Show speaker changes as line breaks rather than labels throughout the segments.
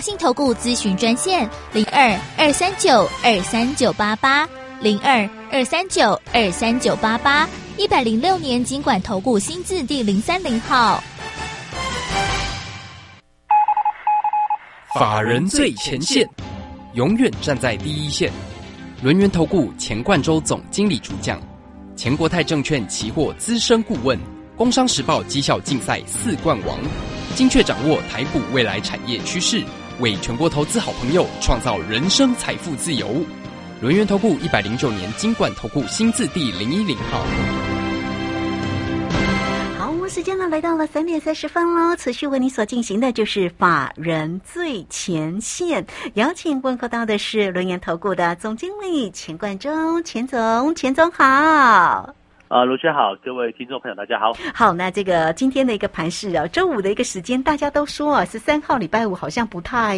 信投顾咨询专线零二二三九二三九八八零二二三九二三九八八一百零六年经管投顾新字第零三零号。
法人最前线，永远站在第一线。轮源投顾钱冠洲总经理主讲，钱国泰证券期货资深顾问，工商时报绩效竞赛四冠王，精确掌握台股未来产业趋势。为全国投资好朋友创造人生财富自由，轮源投顾一百零九年金管投顾新字第零一零号。
好，时间呢来到了三点三十分喽，持续为你所进行的就是法人最前线，邀请问候到的是轮源投顾的总经理钱冠中，钱总，钱总好。
啊，卢轩好，各位听众朋友，大家好。
好，那这个今天的一个盘市啊，周五的一个时间，大家都说啊，十三号礼拜五好像不太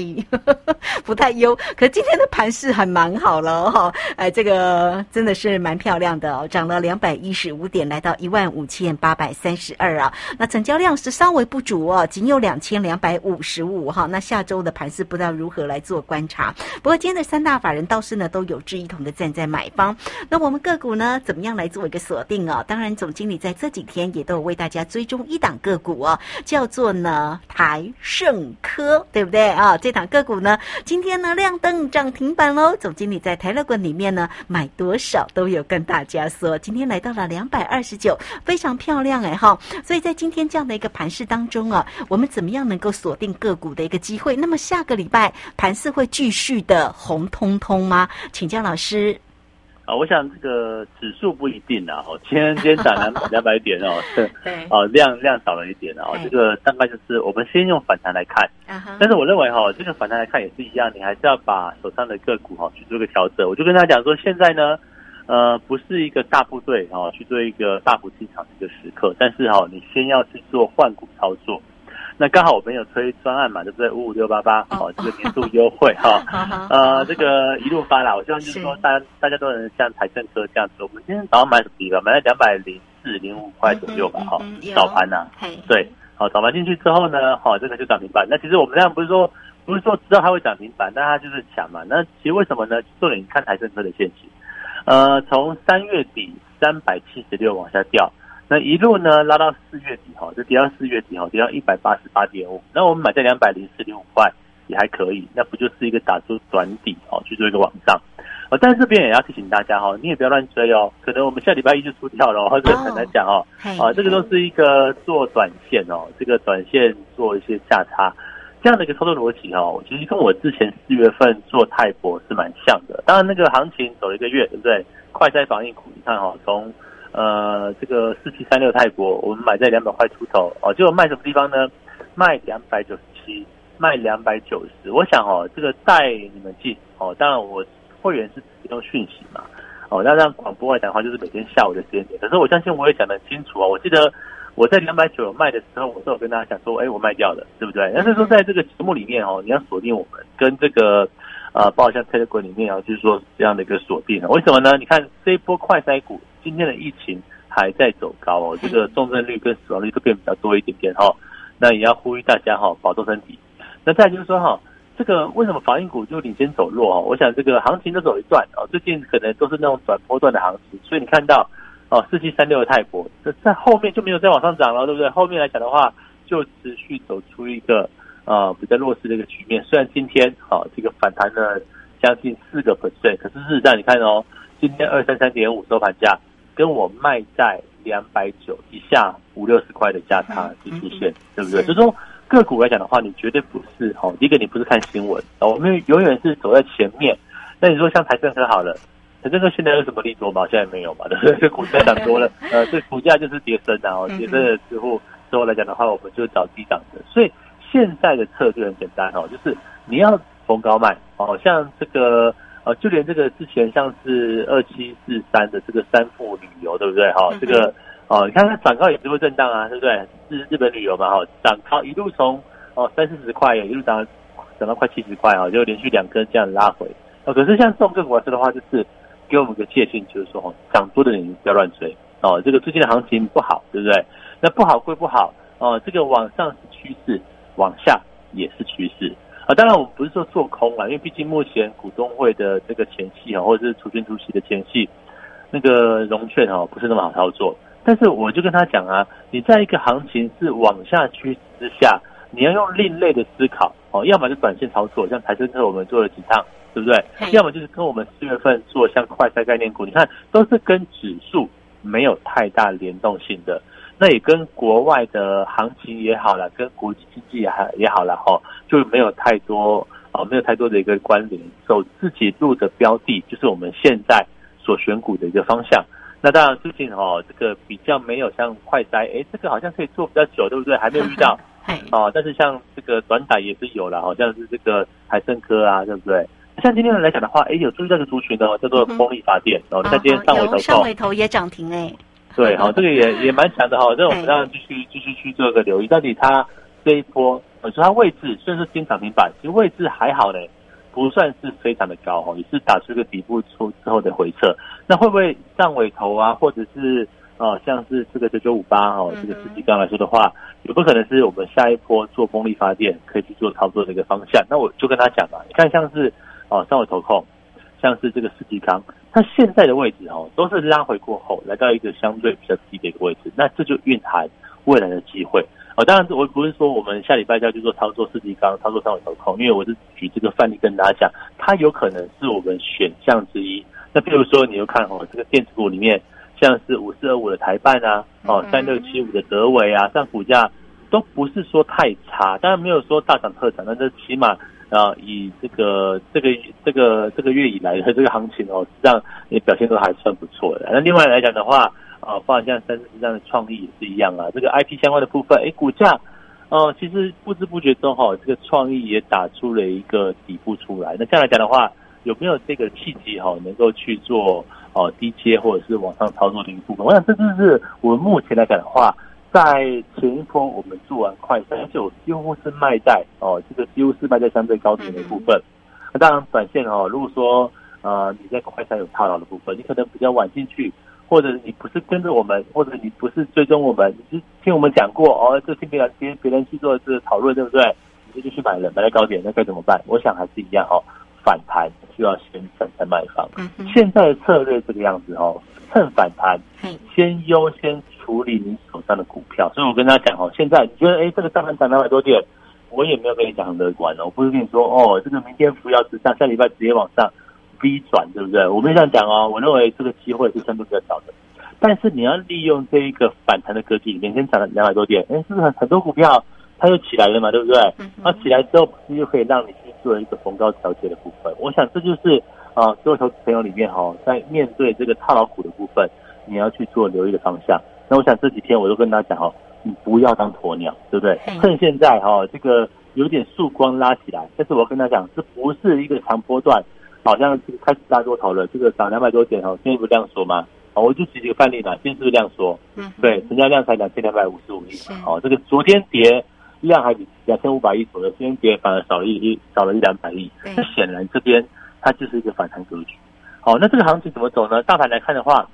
不太优，可今天的盘市还蛮好了哈。哎，这个真的是蛮漂亮的哦，涨了两百一十五点，来到一万五千八百三十二啊。那成交量是稍微不足哦，仅有两千两百五十五哈。那下周的盘市不知道如何来做观察。不过今天的三大法人倒是呢都有志一同的站在买方。那我们个股呢，怎么样来做一个锁定？啊，当然，总经理在这几天也都有为大家追踪一档个股哦，叫做呢台盛科，对不对啊？这档个股呢，今天呢亮灯涨停板喽。总经理在台乐馆里面呢买多少都有跟大家说，今天来到了两百二十九，非常漂亮哎哈。所以在今天这样的一个盘势当中啊，我们怎么样能够锁定个股的一个机会？那么下个礼拜盘势会继续的红彤彤吗？请教老师。
啊，我想这个指数不一定啊。哦，今天今天涨两两百点哦，对啊，量量少了一点啊。这个大概就是我们先用反弹来看，但是我认为哈，这个反弹来看也是一样，你还是要把手上的个股哈去做个调整。我就跟他讲说，现在呢，呃，不是一个大部队哈去做一个大幅进场的一个时刻，但是哈，你先要去做换股操作。那刚好我们有推专案嘛，对不对？五五六八八，哦，这个年度优惠哈，呃，这个一路发啦。我希望就是说，大家大家都能像财政车这样子。我们今天早上买什么地方？买了两百零四零五块左右吧，哈，早盘呐，对，好，早盘进去之后呢，好，这个就涨停板。那其实我们这样不是说不是说知道它会涨停板，但它就是强嘛。那其实为什么呢？重点看台政车的现形，呃，从三月底三百七十六往下掉。那一路呢拉到四月底哈，就跌到四月底哈，跌到一百八十八点五。那我们买在两百零四点五块也还可以，那不就是一个打出短底哦，去做一个往上。哦，但是这边也要提醒大家哈，你也不要乱追哦，可能我们下礼拜一就出掉了，或者很难讲哦。啊，这个都是一个做短线哦，这个短线做一些价差这样的一个操作逻辑哦，其实跟我之前四月份做泰博是蛮像的。当然那个行情走了一个月，对不对？快筛防疫股，你看哈，从呃，这个四七三六泰国，我们买在两百块出头哦，就卖什么地方呢？卖两百九十七，卖两百九十。我想哦，这个带你们进哦，当然我会员是提供讯息嘛，哦，那让广播来讲的话，就是每天下午的时间点。可是我相信我也讲得很清楚啊，我记得我在两百九卖的时候，我都有跟大家讲说，哎，我卖掉了，对不对？但是说在这个节目里面哦，你要锁定我们跟这个呃，包括像 Telegram 里面啊，就是说这样的一个锁定。为什么呢？你看这一波快筛股。今天的疫情还在走高哦，这个重症率跟死亡率都变比较多一点点哈。那也要呼吁大家哈，保重身体。那再就是说哈，这个为什么防疫股就领先走弱哈？我想这个行情都走一段哦，最近可能都是那种短波段的行情，所以你看到哦，四七三六的泰国，这在后面就没有再往上涨了，对不对？后面来讲的话，就持续走出一个呃比较弱势的一个局面。虽然今天哦这个反弹了将近四个 percent，可是事实上你看哦，今天二三三点五收盘价。跟我卖在两百九以下五六十块的价差就出现，对不对？就说个股来讲的话，你绝对不是哦。第一个，你不是看新闻我们永远是走在前面。那你说像台政科好了，台政科现在有什么利多吗？现在没有嘛，对不对？这股价涨多了，呃，这股价就是跌升啊。跌升的之后，之后来讲的话，我们就找低档的。所以现在的策略很简单哦，就是你要逢高卖哦，像这个。呃，就连这个之前像是二七四三的这个三富旅游，对不对？哈，这个哦，你看它涨高也是会震荡啊，对不对？日日本旅游嘛，哈，涨高一路从哦三四十块，一路涨涨到快七十块啊，就连续两根这样拉回。哦，可是像这种个股来说的话，就是给我们个戒心，就是说哦，涨多的人不要乱追哦。这个最近的行情不好，对不对？那不好归不好哦，这个往上是趋势，往下也是趋势。啊，当然我们不是说做空啊，因为毕竟目前股东会的这个前戏啊，或者是除权除息的前戏，那个融券哦不是那么好操作。但是我就跟他讲啊，你在一个行情是往下趋势之下，你要用另类的思考哦，要么就短线操作，像台升车我们做了几趟，对不对？要么就是跟我们四月份做像快赛概念股，你看都是跟指数没有太大联动性的，那也跟国外的行情也好了，跟国际经济也好也好了哈，就没有太多啊，没有太多的一个关联。走自己路的标的，就是我们现在所选股的一个方向。那当然，最近哦，这个比较没有像快哉，哎，这个好像可以做比较久，对不对？还没有遇到，哦，但是像这个短打也是有了，好像是这个海参科啊，对不对？像今天来讲的话，哎，有注意这个族群的，叫做风力发电，哦，看今天上尾头，
上尾头也涨停哎，
对，好，这个也也蛮强的哈，这我们当然继续继续去做一个留意，到底它这一波，我说它位置虽然是新涨停板，其实位置还好嘞。不算是非常的高哈，也是打出一个底部出之后的回撤。那会不会上尾头啊，或者是呃，像是这个九九五八哦，这个四季钢来说的话，有不可能是我们下一波做风力发电可以去做操作的一个方向？那我就跟他讲嘛，你看像是哦上尾头控，像是这个四季钢，它现在的位置哦，都是拉回过后来到一个相对比较低的一个位置，那这就蕴含未来的机会。哦，当然，我不是说我们下礼拜就要去做操作四季钢、操作上尾头控，因为我是举这个范例跟大家讲，它有可能是我们选项之一。那比如说，你又看哦，这个电子股里面，像是五四二五的台办啊，哦三六七五的德维啊，像股价都不是说太差，当然没有说大涨特涨，但是起码啊，以这个这个这个这个月以来的这个行情哦，实际上也表现都还算不错的。那另外来讲的话，啊，包括像三十这样的创意也是一样啊。这个 IP 相关的部分，哎，股价，哦，其实不知不觉中哈，这个创意也打出了一个底部出来。那这样来讲的话，有没有这个契机哈，能够去做哦低阶或者是往上操作的一部分？我想这就是我们目前来讲的话，在前一波我们做完快三九，几乎是卖在哦，这个几乎是卖在相对高点的部分。那当然短线哦，如果说呃你在快三有套牢的部分，你可能比较晚进去。或者你不是跟着我们，或者你不是追踪我们，你是听我们讲过哦，就听别人别别人去做这个讨论，对不对？你就去买了，买在高点，那该怎么办？我想还是一样哦，反弹需要先反弹卖方。现在的策略这个样子哦，趁反弹，先优先处理你手上的股票。所以我跟他讲哦，现在你觉得哎，这个大盘涨两百多点，我也没有跟你讲很乐观哦，我不是跟你说哦，这个明天扶摇直上，下礼拜直接往上。B 转对不对？我没这样讲哦。我认为这个机会是相对比较少的，但是你要利用这一个反弹的格局，每天涨了两百多点，哎，是不是很很多股票它又起来了嘛？对不对？那起来之后，不是就可以让你去做一个逢高调节的部分？我想这就是啊，所有投资朋友里面哈，在面对这个套牢股的部分，你要去做留意的方向。那我想这几天我都跟大家讲哈，你不要当鸵鸟，对不对？趁现在哈，这个有点曙光拉起来，但是我跟他讲，这不是一个长波段。好像这个开始大多头了，这个涨两百多点哦，今天不量缩吗？哦，我就举几个范例吧，今天是不是量缩？嗯，对，成交量才两千两百五十五亿。哦，这个昨天跌量还比两千五百亿左右，今天跌反而少了一一少了一两百亿。那显然这边它就是一个反弹格局。好，那这个行情怎么走呢？大盘来看的话，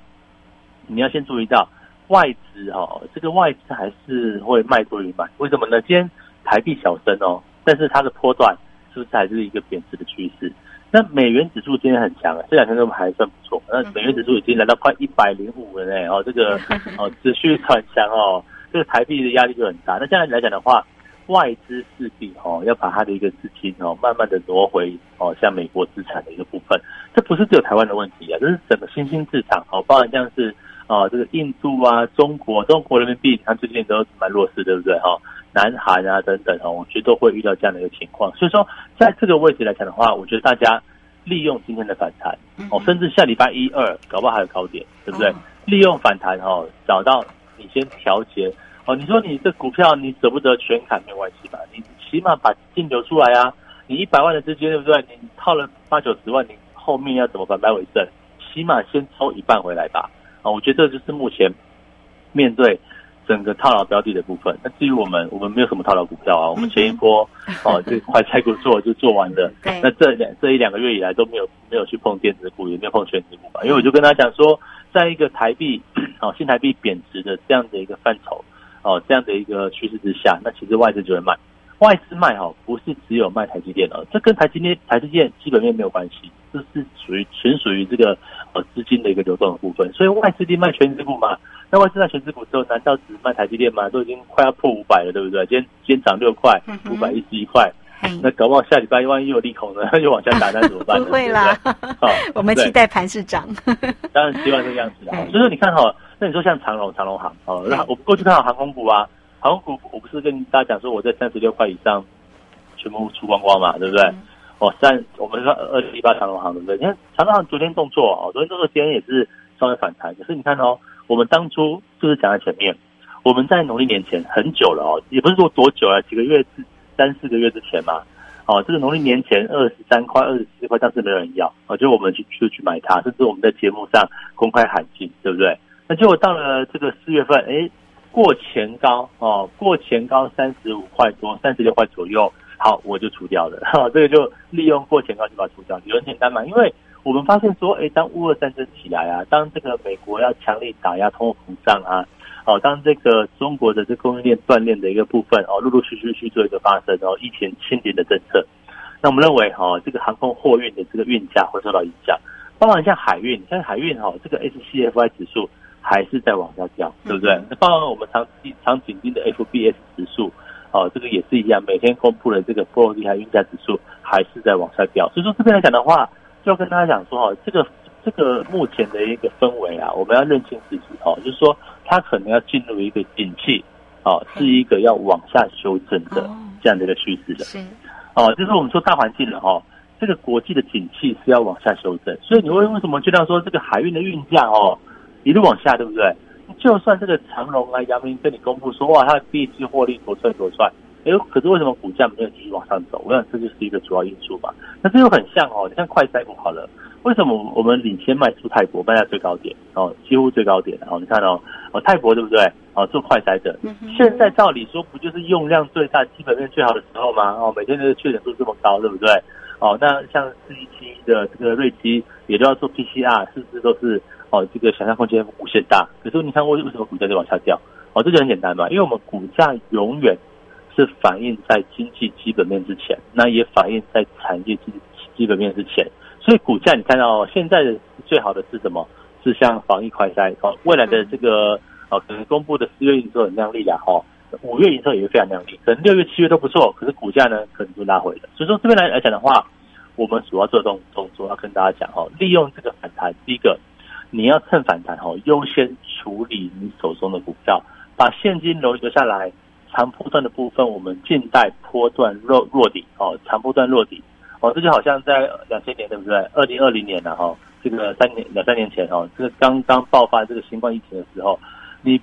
你要先注意到外资哦，这个外资还是会卖多于买，为什么呢？今天台币小升哦，但是它的波段是不是还是一个贬值的趋势？那美元指数今天很强啊，这两天都还算不错。那美元指数已经来到快一百零五了呢，哦，这个 哦持续转强哦，这个台币的压力就很大。那这样来讲的话，外资势必哦要把它的一个资金哦慢慢的挪回哦像美国资产的一个部分。这不是只有台湾的问题啊，这是整个新兴市场哦，包含像是哦这个印度啊、中国、中国人民币，它最近都蛮弱势，对不对哈？南韩啊等等哦，我觉得都会遇到这样的一个情况，所以说在这个位置来讲的话，我觉得大家利用今天的反弹哦，甚至下礼拜一二搞不好还有高点，对不对？利用反弹哦，找到你先调节哦。你说你这股票你舍不得全砍没关系吧？你起码把资金流出来啊！你一百万的资金对不对？你套了八九十万，你后面要怎么反败为胜？起码先抽一半回来吧！啊，我觉得这就是目前面对。整个套牢标的的部分，那至于我们，我们没有什么套牢股票啊。我们前一波哦，就快拆股做就做完的。那这两这一两个月以来都没有没有去碰电子股，也没有碰全职股吧。因为我就跟他讲说，在一个台币 哦新台币贬值的这样的一个范畴哦这样的一个趋势之下，那其实外资就会卖。外资卖哈，不是只有卖台积电哦，这跟台积电台积电基本面没有关系，这是属于纯属于这个呃资金的一个流动的部分。所以外资定卖全资股嘛，那外资卖全资股之后，难道只卖台积电吗？都已经快要破五百了，对不对？今天今天涨六块，五百一十一块，那搞不好下礼拜万一有利空呢，又往下打，那怎么办？
不会啦，好，我们期待盘市涨。
当然希望这个样子啦。所以说你看哈，那你说像长隆长隆行哦，那我过去看好航空股啊。航空股，我不是跟大家讲说我在三十六块以上全部出光光嘛，对不对？哦，三，我们说二零一八长隆行，对不对？你看长隆行昨天动作哦，昨天动作今天也是稍微反弹，可是你看哦，我们当初就是讲在前面，我们在农历年前很久了哦，也不是说多久啊，几个月三四个月之前嘛，哦，这个农历年前二十三块、二十四块，但是没有人要，哦，就我们去就去买它，甚至我们在节目上公开喊进，对不对？那结果到了这个四月份，哎。过前高哦，过前高三十五块多，三十六块左右，好，我就除掉了。哈，这个就利用过前高就把它除掉，有很简单嘛。因为我们发现说，哎，当乌俄战争起来啊，当这个美国要强力打压通货膨胀啊，哦，当这个中国的这供应链断裂的一个部分哦，陆陆续续去做一个发生，然后疫情清零的政策，那我们认为哈，这个航空货运的这个运价会受到影响，包括像海运，像海运哈，这个 SCFI 指数。还是在往下掉，对不对？那包括我们长期长紧盯的 FBS 指数，哦，这个也是一样，每天公布的这个波罗的海运价指数还是在往下掉。所以说这边来讲的话，就要跟大家讲说，哦，这个这个目前的一个氛围啊，我们要认清自己，哦，就是说它可能要进入一个景气，哦，是一个要往下修正的这样的一个趋势的。是，哦，就是我们说大环境了，哦，这个国际的景气是要往下修正，所以你会为什么觉得说这个海运的运价，哦？一路往下，对不对？就算这个长隆啊、阳明跟你公布说哇，它第一季获利多赚多赚，哎，可是为什么股价没有继续往上走？我想这就是一个主要因素吧。那这又很像哦，你像快筛股好了，为什么我们领先卖出泰国卖在最高点哦，几乎最高点哦？你看哦，哦泰国对不对？哦做快筛的，现在照理说不就是用量最大、基本面最好的时候吗？哦，每天的确诊数这么高，对不对？哦，那像四一七的这个瑞基也都要做 PCR，是不是都是？哦，这个想象空间无限大，可是你看为为什么股价就往下掉？哦，这就很简单嘛，因为我们股价永远是反映在经济基本面之前，那也反映在产业基基本面之前，所以股价你看到现在的最好的是什么？是像防疫快筛哦，未来的这个哦，可能公布的四月营收很亮丽啦，哈，五月营收也会非常亮丽，可能六月七月都不错，可是股价呢可能就拉回了。所以说这边来来讲的话，我们主要做动动作要跟大家讲哦，利用这个反弹，第一个。你要趁反弹哦，优先处理你手中的股票，把现金流留下来。长波段的部分，我们静待波段落落底哦，长波段落底哦，这就好像在两千年对不对？二零二零年了哈，这个三年两三年前哦，这个刚刚爆发这个新冠疫情的时候，你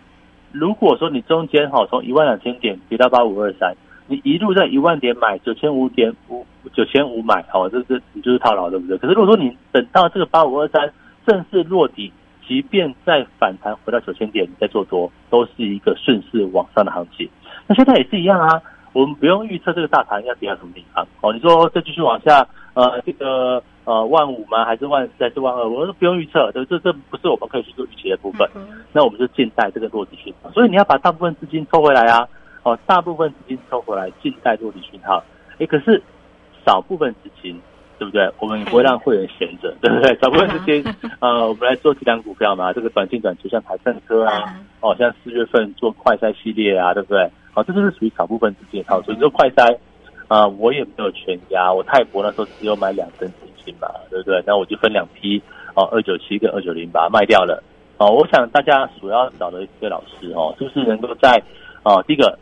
如果说你中间哈从一万两千点跌到八五二三，你一路在一万点买九千五点五九千五买哦，这这你就是套牢对不对？可是如果说你等到这个八五二三。正式落底，即便再反弹回到九千点，再做多，都是一个顺势往上的行情。那现在也是一样啊，我们不用预测这个大盘要跌到什么地方哦。你说再继续往下，呃，这个呃万五吗？还是万四？还是万二？我说不用预测，这这这不是我们可以去做预期的部分。那我们就静待这个落底讯号。所以你要把大部分资金抽回来啊，哦，大部分资金抽回来，静待落底讯号。哎，可是少部分资金。对不对？我们不会让会员闲着，对不对？找不到时间，呃，我们来做几档股票嘛。这个短进短出，像台盛科啊，哦，像四月份做快筛系列啊，对不对？哦，这就是属于少部分资金的套。所以说快筛啊，我也没有全压。我泰博那时候只有买两根资金嘛，对不对？那我就分两批，哦，二九七跟二九零把它卖掉了。哦，我想大家主要找的一些老师哦，是不是能够在哦，第一个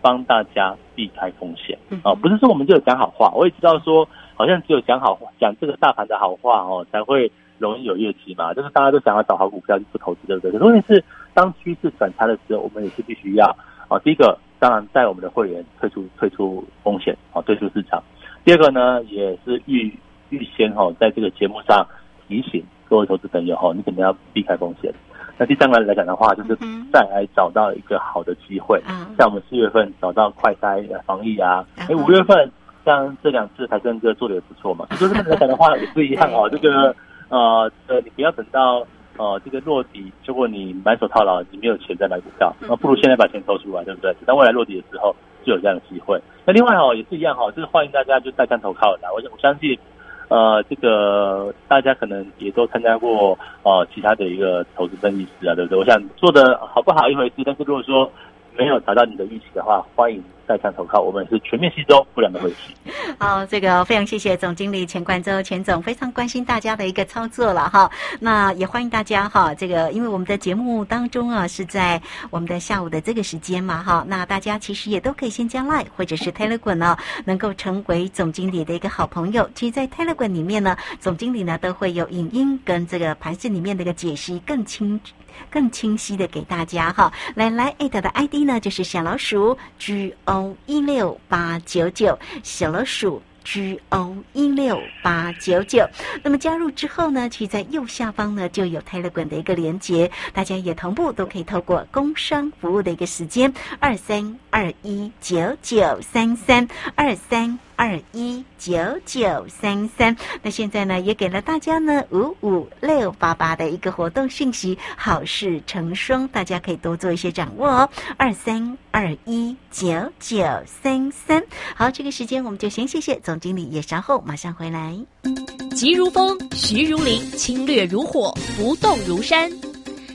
帮大家避开风险啊？不是说我们就有讲好话，我也知道说。好像只有讲好话，讲这个大盘的好话哦，才会容易有业绩嘛。就是大家都想要找好股票去做投资，对不对？可是问题是，当趋势转差的时候，我们也是必须要啊。第一个，当然带我们的会员退出退出风险啊，退出市场。第二个呢，也是预预先哈，在这个节目上提醒各位投资朋友哈，你肯定要避开风险。那第三个来讲的话，就是再来找到一个好的机会，嗯像我们四月份找到快筛防疫啊，哎，五月份。像这两次台政哥做的也不错嘛，就是来讲的话也是一样哦。这个呃呃，你不要等到呃这个落底，结果你满手套牢，你没有钱再买股票，那不如现在把钱抽出来，对不对？等到未来落底的时候，就有这样的机会。那另外哦，也是一样哈，就是欢迎大家就带枪投靠的。我我相信，呃，这个大家可能也都参加过呃其他的一个投资分析师啊，对不对？我想做的好不好一回事，但是如果说没有达到你的预期的话，欢迎。再看投靠，我们是全面吸收不良的问题。
好，这个非常谢谢总经理钱冠洲钱总，非常关心大家的一个操作了哈。那也欢迎大家哈，这个因为我们的节目当中啊是在我们的下午的这个时间嘛哈，那大家其实也都可以先加 Line 或者是 Telegram 呢，能够成为总经理的一个好朋友。其实，在 Telegram 里面呢，总经理呢都会有影音跟这个盘市里面的一个解析更清楚。更清晰的给大家哈，来来艾特的 ID 呢就是小老鼠 G O 一六八九九，小老鼠 G O 一六八九九。那么加入之后呢，其实在右下方呢就有泰勒管的一个连接，大家也同步都可以透过工商服务的一个时间二三二一九九三三二三。二一九九三三，那现在呢也给了大家呢五五六八八的一个活动讯息，好事成双，大家可以多做一些掌握哦。二三二一九九三三，好，这个时间我们就先谢谢总经理，也稍后马上回来。
急如风，徐如林，侵略如火，不动如山。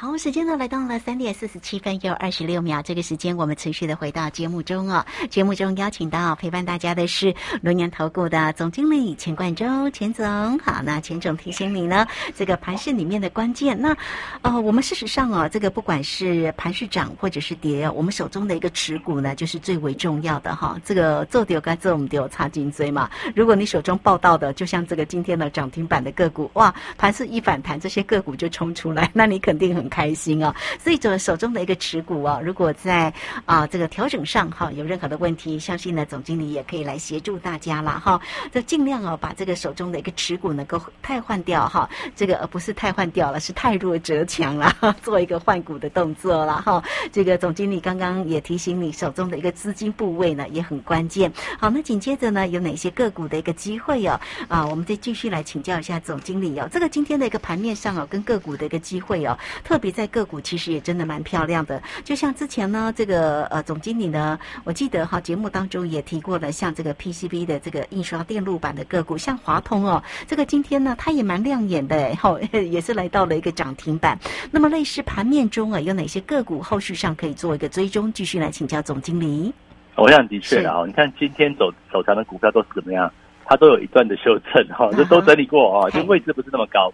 好，时间呢来到了三点四十七分又二十六秒。这个时间我们持续的回到节目中哦。节目中邀请到陪伴大家的是龙年投顾的总经理钱冠洲钱总。好，那钱总提醒你呢，这个盘市里面的关键。那呃，我们事实上哦，这个不管是盘市涨或者是跌，我们手中的一个持股呢，就是最为重要的哈。这个做丢该做我们丢插颈椎嘛。如果你手中报道的，就像这个今天的涨停板的个股，哇，盘市一反弹，这些个股就冲出来，那你肯定很。开心啊！所以，这手中的一个持股啊，如果在啊这个调整上哈有任何的问题，相信呢总经理也可以来协助大家了哈。就尽量哦把这个手中的一个持股能够汰换掉哈，这个而不是汰换掉了，是太弱折强了，做一个换股的动作了哈。这个总经理刚刚也提醒你，手中的一个资金部位呢也很关键。好，那紧接着呢有哪些个股的一个机会哦？啊，我们再继续来请教一下总经理哦。这个今天的一个盘面上哦，跟个股的一个机会哦，特。别在个股其实也真的蛮漂亮的，就像之前呢，这个呃总经理呢，我记得哈节目当中也提过了，像这个 PCB 的这个印刷电路板的个股，像华通哦，这个今天呢它也蛮亮眼的，好 也是来到了一个涨停板。那么类似盘面中啊，有哪些个股后续上可以做一个追踪？继续来请教总经理。
我想的确的啊，你看今天走走长的股票都是怎么样？它都有一段的修正哈，这都整理过啊，就位置不是那么高。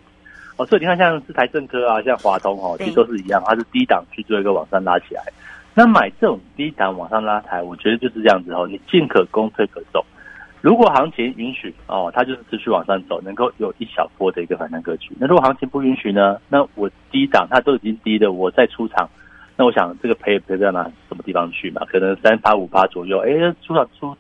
哦，所以你看，像是台政科啊，像华通哦，其实都是一样，它是低档去做一个往上拉起来。那买这种低档往上拉抬，我觉得就是这样子哦，你进可攻，退可守。如果行情允许哦，它就是持续往上走，能够有一小波的一个反弹格局。那如果行情不允许呢？那我低档它都已经低的，我再出场，那我想这个赔也赔不到哪什么地方去嘛？可能三八五八左右，哎，出场出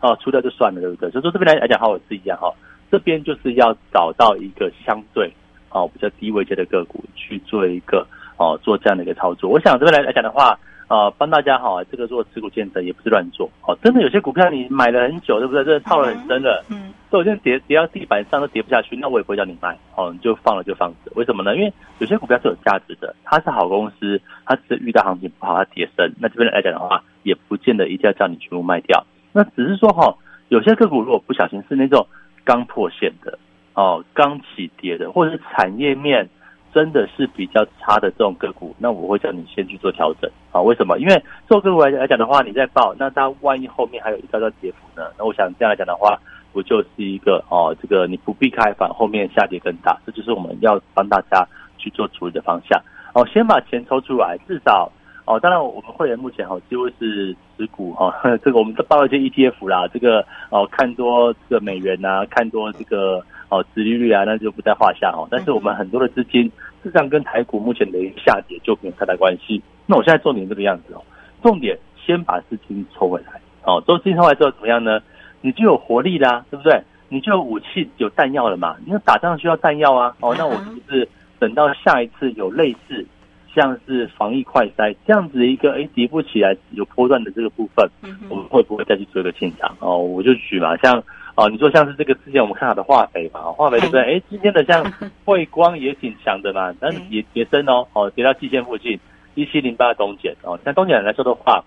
哦出掉就算了，对不对？所以说这边来来讲哈，我是一样哈，这边就是要找到一个相对。哦，比较低位阶的个股去做一个哦，做这样的一个操作。我想这边来来讲的话，呃，帮大家哈，这个做持股见证也不是乱做哦。真的有些股票你买了很久，对不对？这套了很深的，嗯，都已经跌跌到地板上都跌不下去，那我也不会叫你卖哦，你就放了就放着。为什么呢？因为有些股票是有价值的，它是好公司，它只是遇到行情不好它跌深。那这边来讲的话，也不见得一定要叫你全部卖掉。那只是说哈，有些个股如果不小心是那种刚破线的。哦刚起跌的，或者是产业面真的是比较差的这种个股，那我会叫你先去做调整啊。为什么？因为做个股来来讲的话，你在报，那它万一后面还有一道道跌幅呢？那我想这样来讲的话，不就是一个哦，这个你不避开，反后面下跌更大，这就是我们要帮大家去做处理的方向。哦，先把钱抽出来，至少哦，当然我们会员目前哦几乎是持股哈，这个我们都报一些 ETF 啦，这个哦看多这个美元呐，看多这个哦殖利率啊，那就不在话下哦。但是我们很多的资金，事实上跟台股目前的一个下跌就没有太大关系。那我现在重点这个样子哦，重点先把资金抽回来哦，抽资金抽回来之后怎么样呢？你就有活力啦，对不对？你就有武器有弹药了嘛？因为打仗需要弹药啊，哦，那我是不是？等到下一次有类似像是防疫快筛这样子一个哎跌不起来有波段的这个部分，我们会不会再去做一个进场？哦，我就举嘛，像哦你说像是这个之前我们看好的化肥嘛，化肥对不对？哎，今天的像 汇光也挺强的嘛，但是也跌升哦，哦跌到季线附近一七零八东碱哦，像东碱来说的话，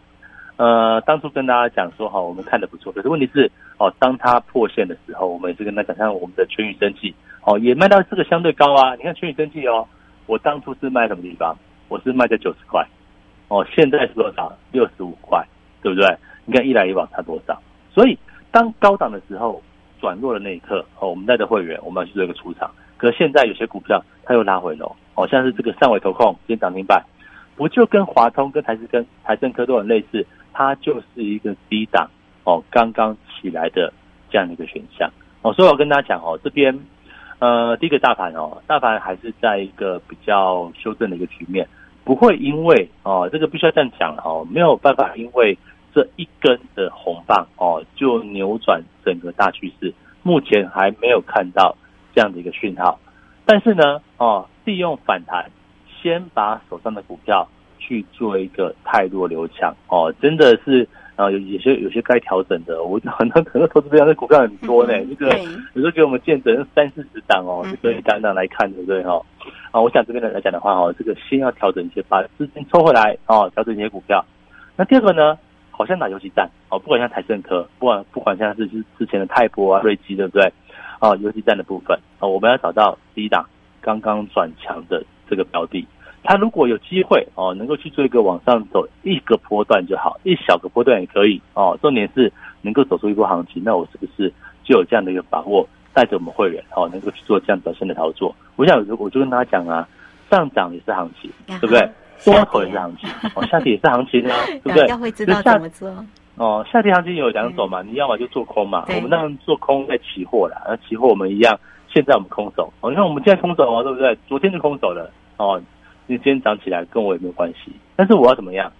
呃，当初跟大家讲说哈，我们看的不错，可是问题是哦，当它破线的时候，我们也是跟他讲，像我们的全宇生气。哦，也卖到这个相对高啊！你看全宇生气哦，我当初是卖什么地方？我是卖在九十块，哦，现在是多少？六十五块，对不对？你看一来一往差多少？所以当高档的时候转弱的那一刻，哦，我们带着会员我们要去做一个出场。可是现在有些股票它又拉回了，哦，像是这个上尾投控今天涨停板，不就跟华通、跟台资、跟台政科都很类似？它就是一个低档哦，刚刚起来的这样的一个选项哦。所以我跟大家讲哦，这边。呃，第一个大盘哦，大盘还是在一个比较修正的一个局面，不会因为哦，这个必须要这样讲哦，没有办法因为这一根的红棒哦，就扭转整个大趋势。目前还没有看到这样的一个讯号，但是呢，哦，利用反弹，先把手上的股票去做一个太弱留强哦，真的是。啊，有有些有些该调整的，我很多很多投资者的股票很多呢，这个有时候给我们见证三四十档哦，这个单档来看，对不对哈？啊，我想这边来讲的话哦，这个先要调整一些，把资金抽回来哦，调整一些股票。那第二个呢，好像打游击战哦，不管像台盛科，不管不管像是之之前的泰博啊、瑞基，对不对？啊，游击战的部分啊，我们要找到第一档刚刚转强的这个标的。它如果有机会哦，能够去做一个往上走一个波段就好，一小个波段也可以哦。重点是能够走出一波行情，那我是不是就有这样的一个把握，带着我们会员哦，能够去做这样短线的操作？我想，我就跟大家讲啊，上涨也是行情，对不对？多头也是行情，哦，下跌也是行情啊，对不对？
要会知道怎么做
哦。下跌行情有两种嘛，你要么就做空嘛，我们那样做空在期货啦，那期货我们一样，现在我们空手哦，你看我们现在空手哦，对不对？昨天就空手了哦。你今天涨起来跟我也没有关系，但是我要怎么样？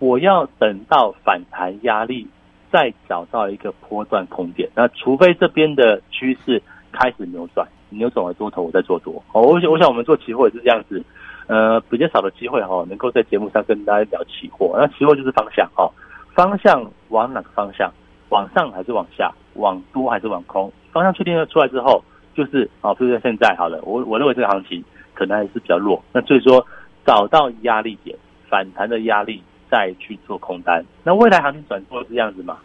我要等到反弹压力，再找到一个波段空点。那除非这边的趋势开始扭转，扭转为多头，我再做多。哦，我想，我想我们做期货也是这样子。呃，比较少的机会哈，能够在节目上跟大家聊期货。那期货就是方向哦，方向往哪个方向？往上还是往下？往多还是往空？方向确定了出来之后，就是哦，比如说现在好了，我我认为这个行情。可能还是比较弱，那所以说找到压力点反弹的压力，再去做空单。那未来行情转弱是这样子嘛？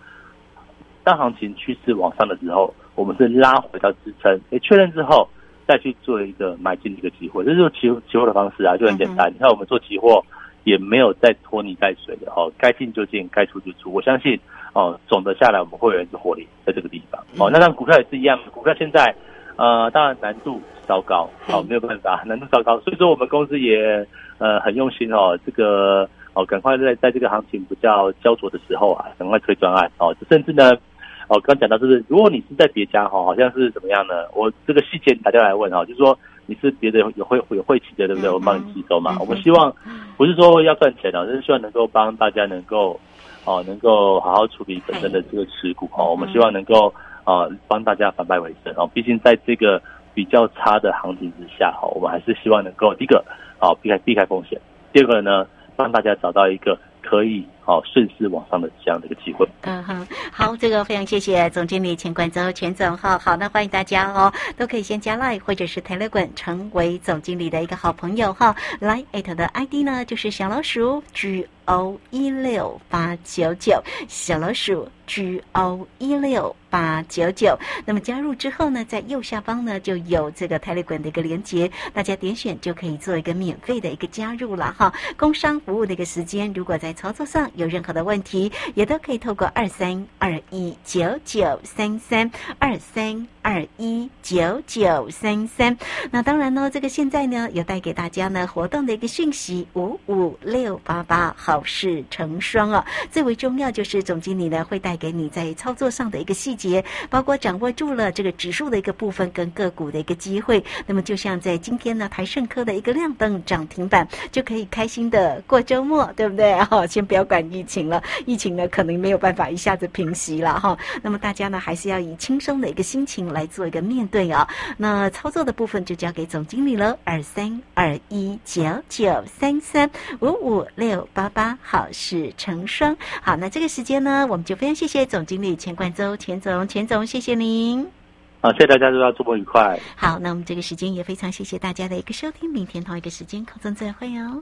当行情趋势往上的时候，我们是拉回到支撑，诶确认之后再去做一个买进的一个机会，这就是期期货的方式啊，就很简单。你看我们做期货也没有再拖泥带水的哦，该进就进，该出就出。我相信哦，总的下来我们会员是获利在这个地方哦。那像股票也是一样，股票现在。呃，当然难度稍高，好没有办法，难度稍高，所以说我们公司也呃很用心哦，这个哦赶快在在这个行情比较焦灼的时候啊，赶快推专案哦，甚至呢，哦刚讲到就是如果你是在别家哈，好像是怎么样呢？我这个细节大家来问哈，就是说你是别的有会有会企的对不对？我帮你吸收嘛，我们希望不是说要赚钱哦，就是希望能够帮大家能够哦能够好好处理本身的这个持股哦，我们希望能够。啊，帮大家反败为胜哦！毕竟在这个比较差的行情之下，哈，我们还是希望能够第一个，啊，避开避开风险；第二个呢，帮大家找到一个可以好顺势往上的这样的一个机会。
嗯哼，好，这个非常谢谢总经理钱冠洲钱总哈。好，那欢迎大家哦，都可以先加 Line 或者是 Telegram 成为总经理的一个好朋友哈。来艾特的 ID 呢就是小老鼠 G O 一六八九九，小老鼠 G O 一六。八九九，那么加入之后呢，在右下方呢就有这个 tele 的一个连接，大家点选就可以做一个免费的一个加入了哈。工商服务的一个时间，如果在操作上有任何的问题，也都可以透过二三二一九九三三二三二一九九三三。那当然呢，这个现在呢有带给大家呢活动的一个讯息，五五六八八好事成双哦。最为重要就是总经理呢会带给你在操作上的一个细。节包括掌握住了这个指数的一个部分跟个股的一个机会，那么就像在今天呢，台盛科的一个亮灯涨停板，就可以开心的过周末，对不对？哈，先不要管疫情了，疫情呢可能没有办法一下子平息了哈。那么大家呢还是要以轻松的一个心情来做一个面对啊。那操作的部分就交给总经理了，二三二一九九三三五五六八八，好事成双。好，那这个时间呢，我们就非常谢谢总经理钱冠洲钱总。总钱总，谢谢您。
好，谢谢大家，祝大家周末愉快。
好，那我们这个时间也非常谢谢大家的一个收听，明天同一个时间空中再会哦。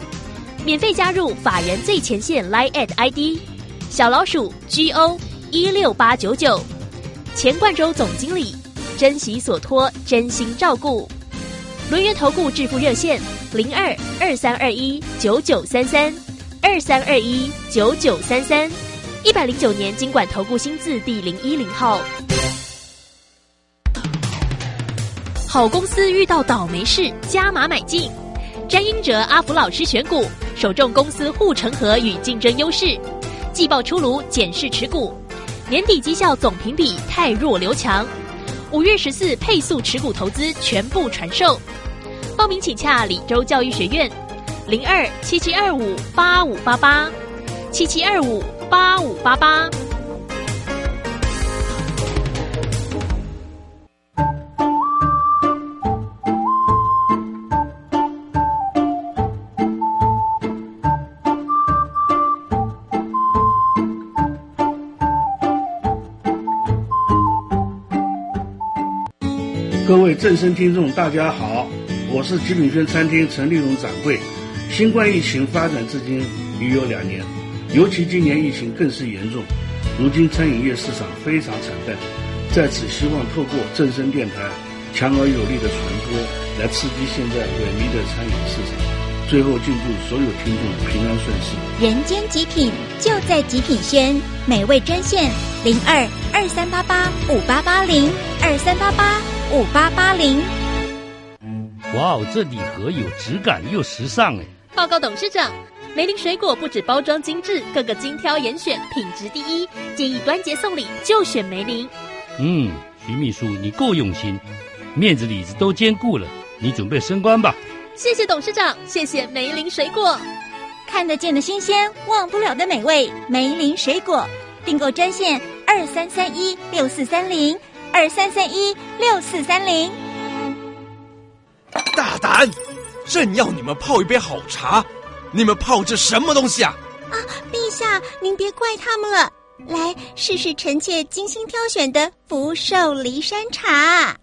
免费加入法人最前线 Line at ID 小老鼠 GO 一六八九九，钱冠洲总经理，珍惜所托，真心照顾。轮源投顾致富热线零二二三二一九九三三。二三二一九九三三，一百零九年经管投顾新字第零一零号。好公司遇到倒霉事，加码买进。詹英哲阿福老师选股，首重公司护城河与竞争优势。季报出炉，检视持股。年底绩效总评比太弱留强。五月十四配速持股投资全部传授。报名请洽李州教育学院。零二七七二五八五八八，七七二五八五八八。
正声听众，大家好，我是极品轩餐厅陈立荣掌柜。新冠疫情发展至今已有两年，尤其今年疫情更是严重。如今餐饮业市场非常惨淡，在此希望透过正声电台强而有力的传播，来刺激现在萎靡的餐饮市场。最后，敬祝所有听众平安顺遂。
人间极品就在极品轩，美味专线零二二三八八五八八零二三八八五八八零。
哇哦，这礼盒有质感又时尚哎！
报告董事长，梅林水果不止包装精致，个个精挑严选，品质第一。建议端节送礼就选梅林。
嗯，徐秘书你够用心，面子里子都兼顾了。你准备升官吧。
谢谢董事长，谢谢梅林水果。
看得见的新鲜，忘不了的美味，梅林水果订购专线二三三一六四三零二三三一六四三零。
大胆！朕要你们泡一杯好茶，你们泡这什么东西啊？
啊，陛下，您别怪他们了。来试试臣妾精心挑选的福寿梨山茶。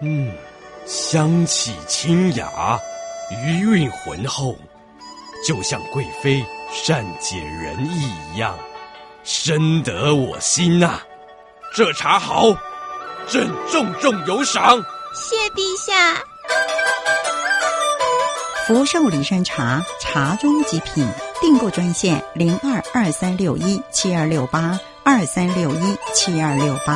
嗯，香气清雅，余韵浑厚，就像贵妃善解人意一样，深得我心呐。这茶好，朕重重有赏。
谢陛下。
福寿礼山茶，茶中极品。订购专线零二二三六一七二六八二三六一七二六八。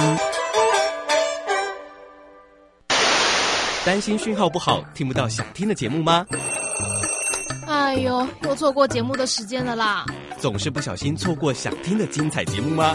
担心讯号不好，听不到想听的节目吗？
哎呦，又错过节目的时间了啦！
总是不小心错过想听的精彩节目吗？